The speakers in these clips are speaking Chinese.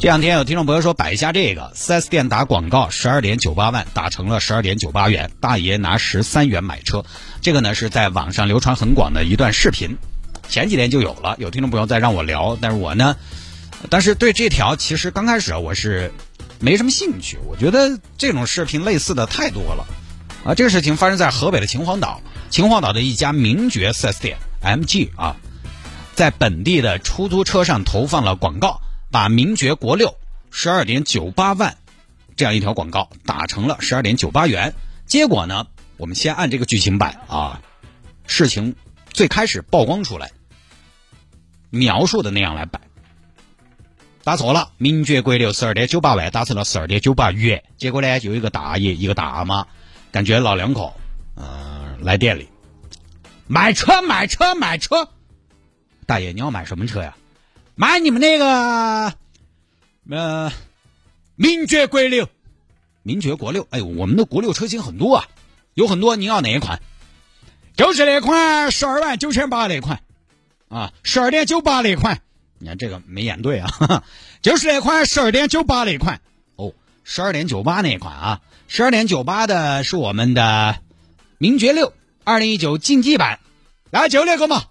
这两天有听众朋友说摆一下这个四 S 店打广告，十二点九八万打成了十二点九八元，大爷拿十三元买车。这个呢是在网上流传很广的一段视频，前几天就有了。有听众朋友在让我聊，但是我呢，但是对这条其实刚开始我是没什么兴趣。我觉得这种视频类似的太多了啊。这个事情发生在河北的秦皇岛，秦皇岛的一家名爵四 S 店 MG 啊。在本地的出租车上投放了广告，把名爵国六十二点九八万这样一条广告打成了十二点九八元。结果呢，我们先按这个剧情版啊，事情最开始曝光出来，描述的那样来摆，打错了，名爵国六十二点九八万打成了十二点九八元。结果呢，就有一个大爷一个大妈，感觉老两口，嗯，来店里买车买车买车。大爷，你要买什么车呀？买你们那个，呃，名爵国六，名爵国六。哎，我们的国六车型很多啊，有很多。您要哪一款？就是那款十二万九千八那款啊，十二点九八那款。你看这个没演对啊，就是那款十二点九八那款。哦，十二点九八那款啊，十二点九八的是我们的名爵六二零一九竞技版，那就那个嘛。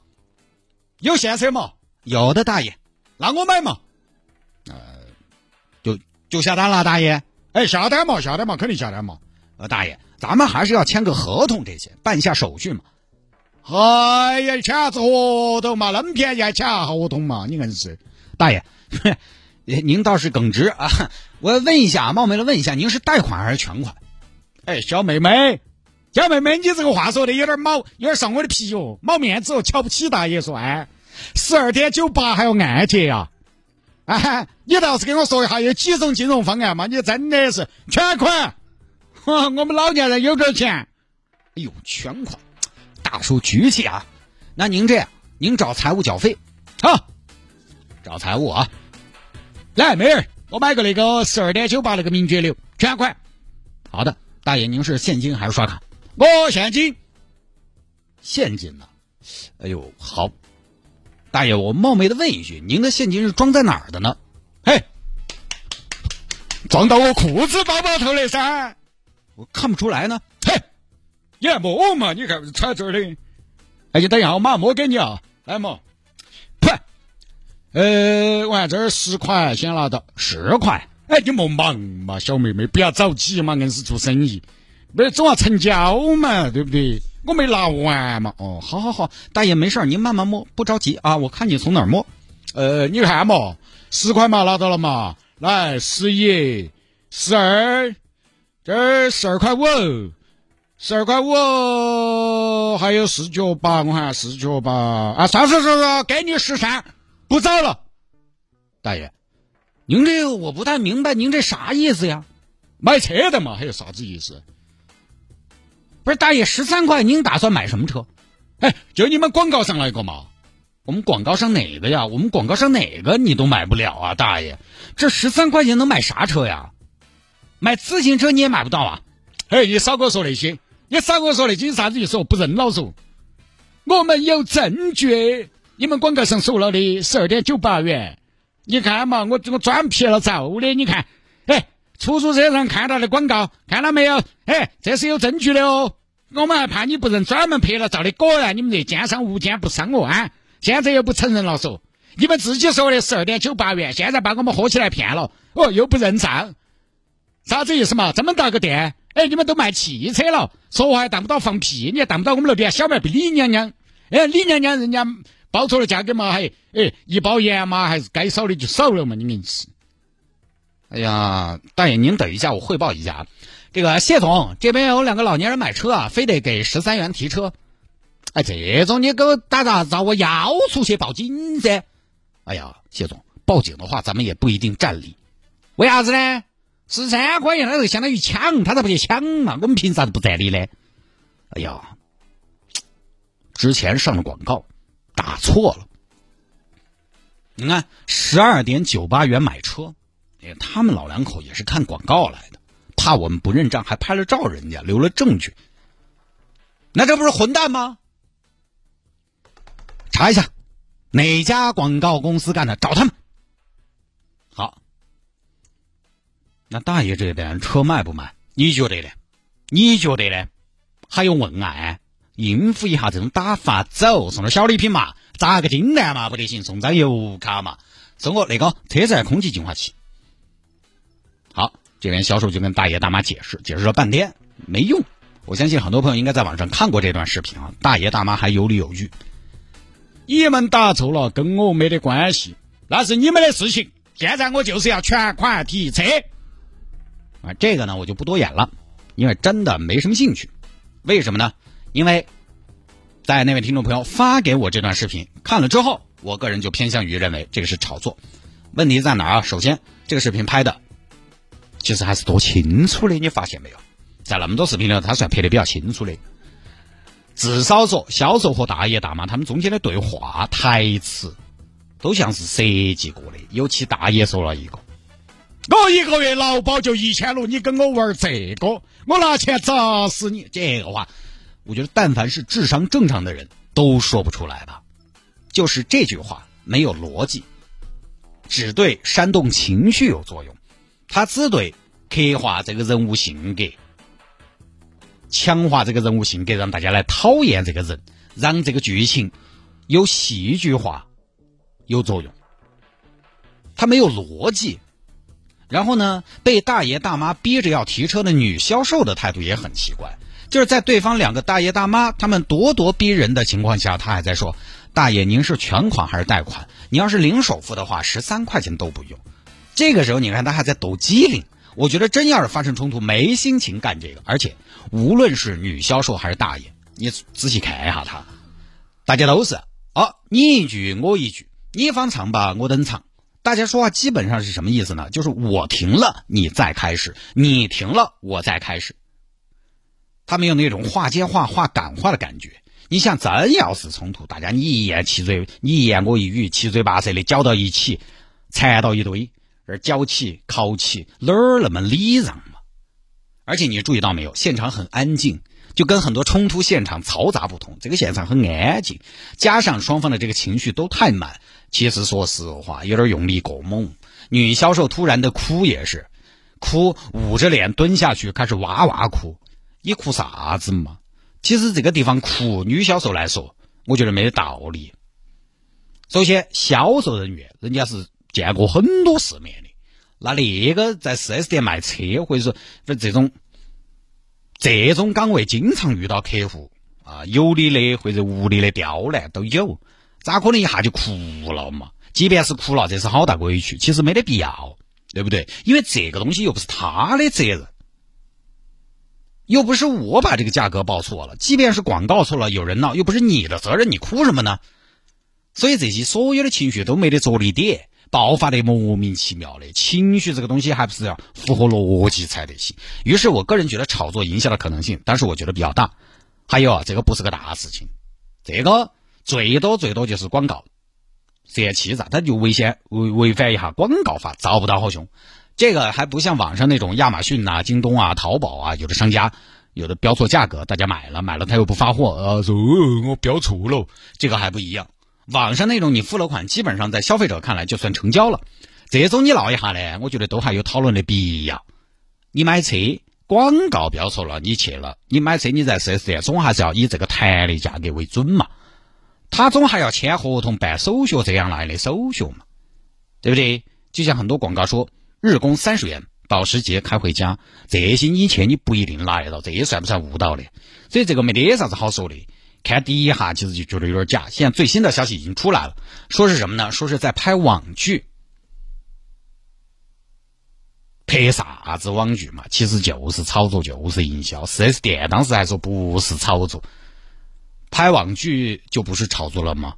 有现车吗？有的，大爷，那我买嘛。呃，就就下单了，大爷。哎，下单嘛，下单嘛，肯定下单嘛。呃，大爷，咱们还是要签个合同，这些办一下手续嘛。哎呀，签啥子合同嘛？那么便宜还签合同嘛？你硬是。大爷，您倒是耿直啊！我问一下，冒昧的问一下，您是贷款还是全款？哎，小妹妹。小妹妹，你这个话说的有点冒，有点伤我的皮哦，冒面子哦，瞧不起大爷说哎，十二点九八还要按揭呀？哎，你倒是跟我说一下有几种金融方案嘛？你真的是全款，我们老年人有点钱。哎呦，全款，大叔举起啊！那您这样，您找财务缴费，好，找财务啊。来，妹儿，我买个那个十二点九八那个名爵六全款。好的，大爷，您是现金还是刷卡？我现金，现金呢？哎呦，好，大爷，我冒昧的问一句，您的现金是装在哪儿的呢？嘿，装到我裤子包包头里噻，我看不出来呢。嘿，你来摸嘛？你看揣这儿的。哎，你等一下，我马上摸给你啊。来嘛，呸，呃，我看这儿十块，先拿到十块。哎，你莫忙嘛，小妹妹，不要着急嘛，硬是做生意。没总要成交嘛，对不对？我没拿完嘛。哦，好好好，大爷没事儿您慢慢摸，不着急啊。我看你从哪儿摸。呃，你看嘛，十块嘛拿到了嘛。来，十一、十二，这儿十二块五，十二块五，还有四角八，我看四角八啊，算算算算，给你十三，不找了。大爷，您这我不太明白，您这啥意思呀？买车的嘛，还有啥子意思？不是大爷，十三块，您打算买什么车？哎，就你们广告上那个嘛。我们广告上哪个呀？我们广告上哪个你都买不了啊，大爷。这十三块钱能买啥车呀？买自行车你也买不到啊。哎，你少给我说那些，你少给我说那些啥子意思？不认老嗦。我们有证据，你们广告上说了的十二点九八元。你看嘛，我我专拍了照的，你看，哎。出租车上看到的广告，看到没有？哎，这是有证据的哦。我们还怕你不认，专门拍了照的。果然，你们这奸商无奸不商哦啊！现在又不承认了，说你们自己说的十二点九八元，现在把我们喝起来骗了。哦，又不认账，啥子意思嘛？这么大个店，哎，你们都卖汽车了，说话还当不到放屁，你还当不到我们那边小卖部李娘娘？哎，李娘娘人家报错了价格嘛，还哎一包盐嘛，还是该少的就少了嘛，你硬是。哎呀，大爷，您等一下，我汇报一下。这个谢总这边有两个老年人买车啊，非得给十三元提车。哎，这种你给我打啥子？我要出去报警噻！哎呀，谢总，报警的话咱们也不一定占理。为啥子呢？十三块钱，那就相当于抢，他咋不去抢嘛？我们凭啥子不在理呢？哎呀，之前上的广告打错了。你看，十二点九八元买车，他们老两口也是看广告来的，怕我们不认账，还拍了照，人家留了证据。那这不是混蛋吗？查一下哪家广告公司干的，找他们。好，那大爷这边车卖不卖？你觉得呢？你觉得呢？还用问啊？应付一下这种打发走，送点小礼品嘛，砸个金蛋嘛，不得行，送张油卡嘛，送个那个车载空气净化器。好，这边销售就跟大爷大妈解释，解释了半天没用。我相信很多朋友应该在网上看过这段视频啊，大爷大妈还有理有据。你们打错了，跟我没得关系，那是你们的事情。现在我就是要全款提车。啊，这个呢我就不多演了，因为真的没什么兴趣。为什么呢？因为在那位听众朋友发给我这段视频看了之后，我个人就偏向于认为这个是炒作。问题在哪儿啊？首先，这个视频拍的其实还是多清楚的，你发现没有？在那么多视频里，他算拍的比较清楚的。至少说，销售和大爷大妈他们中间的对话台词，都像是设计过的。尤其大爷说了一个：“我一个月劳保就一千六，你跟我玩这个，我拿钱砸死你！”这个话，我觉得但凡是智商正常的人都说不出来吧。就是这句话没有逻辑，只对煽动情绪有作用，他只对刻画这个人物性格。强化这个人物性格，让大家来讨厌这个人，让这个剧情有戏剧化有作用。他没有逻辑。然后呢，被大爷大妈逼着要提车的女销售的态度也很奇怪，就是在对方两个大爷大妈他们咄咄逼人的情况下，他还在说：“大爷，您是全款还是贷款？你要是零首付的话，十三块钱都不用。”这个时候，你看他还在抖机灵。我觉得真要是发生冲突，没心情干这个。而且，无论是女销售还是大爷，你仔细看一下他，大家都是啊，你一句我一句，你方唱罢我登场。大家说话基本上是什么意思呢？就是我停了，你再开始；你停了，我再开始。他没有那种话接话、话赶话的感觉。你想，真要是冲突，大家你一言七嘴，你一言我一语，七嘴八舌的搅到一起，缠到一堆。而搅起、烤起，哪儿那么礼让嘛？而且你注意到没有，现场很安静，就跟很多冲突现场嘈杂不同。这个现场很安静，加上双方的这个情绪都太满。其实说实话，有点用力过猛。女销售突然的哭也是，哭捂着脸蹲下去开始哇哇哭。你哭啥子嘛？其实这个地方哭，女销售来说，我觉得没得道理。首先，销售人员人家是。见过很多世面的，那那个在四 S 店卖车，或者说这种这种岗位，经常遇到客户啊，有理的或者无理的刁难都有，咋可能一下就哭了嘛？即便是哭了，这是好大委屈，其实没得必要，对不对？因为这个东西又不是他的责任，又不是我把这个价格报错了，即便是广告错了，有人闹，又不是你的责任，你哭什么呢？所以这些所有的情绪都没得着力点。爆发的莫名其妙的情绪，这个东西还不是要符合逻辑才得行。于是我个人觉得炒作营销的可能性，但是我觉得比较大。还有啊，这个不是个大事情，这个最多最多就是广告涉欺诈，他就违宪违违反一下广告法，找不到好凶。这个还不像网上那种亚马逊呐、京东啊、淘宝啊，有的商家有的标错价格，大家买了买了他又不发货，呃，说我标错了，这个还不一样。网上那种你付了款，基本上在消费者看来就算成交了。这种你闹一下呢，我觉得都还有讨论的必要。你买车广告标说了，你去了，你买车你在四 S 店总还是要以这个谈的价格为准嘛。他总还要签合同、办手续这样那样的手续嘛，对不对？就像很多广告说日供三十元，保时捷开回家，这些你去你不一定拿得到，这也算不算误导的？所以这个没得啥子好说的。看第一下，其实就觉得有点假。现在最新的消息已经出来了，说是什么呢？说是在拍网剧，拍啥子网剧嘛？其实就是炒作，就是营销。四 S 店当时还说不是炒作，拍网剧就不是炒作了吗？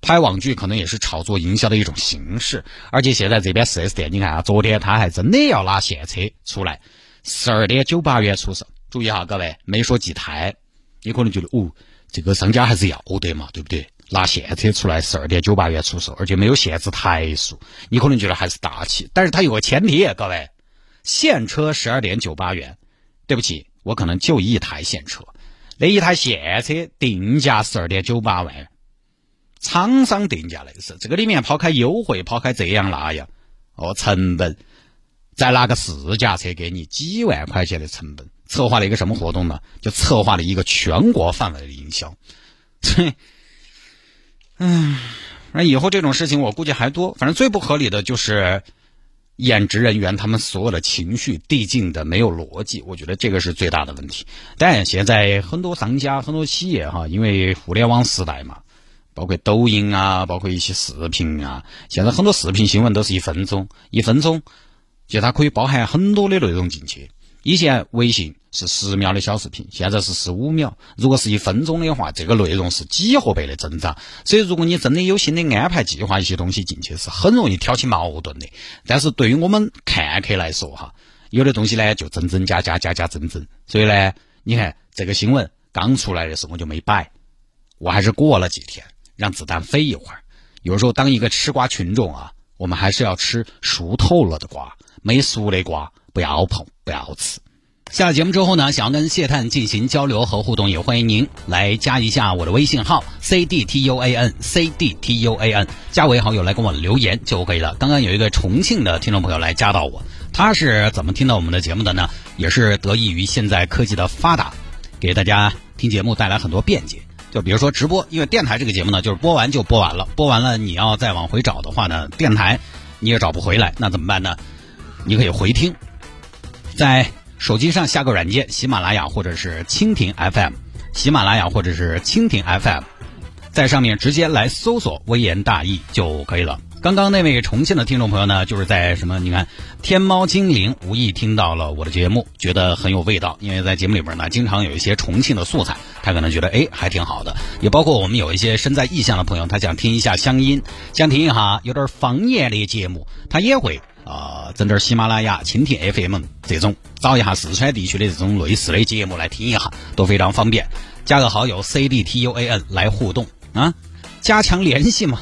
拍网剧可能也是炒作营销的一种形式，而且现在这边四 S 店，你看啊，昨天他还真的要拿现车出来，十二点九八元出售。注意哈，各位，没说几台，你可能觉得哦，这个商家还是要得嘛，对不对？拿现车出来十二点九八元出售，而且没有限制台数，你可能觉得还是大气。但是它有个前提，各位，现车十二点九八元，对不起，我可能就一台现车，那一台现车定价十二点九八万。厂商定价的是这个里面抛开优惠，抛开这样那样，哦，成本再拿个试驾车给你几万块钱的成本，策划了一个什么活动呢？就策划了一个全国范围的营销。嘿，嗯，那以后这种事情我估计还多。反正最不合理的就是演职人员他们所有的情绪递进的没有逻辑，我觉得这个是最大的问题。但现在很多商家、很多企业哈，因为互联网时代嘛。包括抖音啊，包括一些视频啊，现在很多视频新闻都是一分钟，一分钟，就它可以包含很多的内容进去。以前微信是十秒的小视频，现在是十五秒。如果是一分钟的话，这个内容是几何倍的增长。所以，如果你真的有心的安排计划一些东西进去，是很容易挑起矛盾的。但是对于我们看客来说，哈，有的东西呢就增增加加，加加增增。所以呢，你看这个新闻刚出来的时候我就没摆，我还是过了几天。让子弹飞一会儿。有时候，当一个吃瓜群众啊，我们还是要吃熟透了的瓜，没熟的瓜不要碰，不要吃。下了节目之后呢，想要跟谢探进行交流和互动，也欢迎您来加一下我的微信号 c d t u a n c d t u a n，加为好友来跟我留言就可以了。刚刚有一个重庆的听众朋友来加到我，他是怎么听到我们的节目的呢？也是得益于现在科技的发达，给大家听节目带来很多便捷。就比如说直播，因为电台这个节目呢，就是播完就播完了，播完了你要再往回找的话呢，电台你也找不回来，那怎么办呢？你可以回听，在手机上下个软件，喜马拉雅或者是蜻蜓 FM，喜马拉雅或者是蜻蜓 FM，在上面直接来搜索“微言大义”就可以了。刚刚那位重庆的听众朋友呢，就是在什么？你看，天猫精灵无意听到了我的节目，觉得很有味道。因为在节目里边呢，经常有一些重庆的素材，他可能觉得哎还挺好的。也包括我们有一些身在异乡的朋友，他想听一下乡音，想听一下有点方言的节目，他也会啊，整点喜马拉雅、蜻蜓 FM 这种找一下四川地区的这种类似的节目来听一下，都非常方便。加个好友 C D T U A N 来互动啊，加强联系嘛。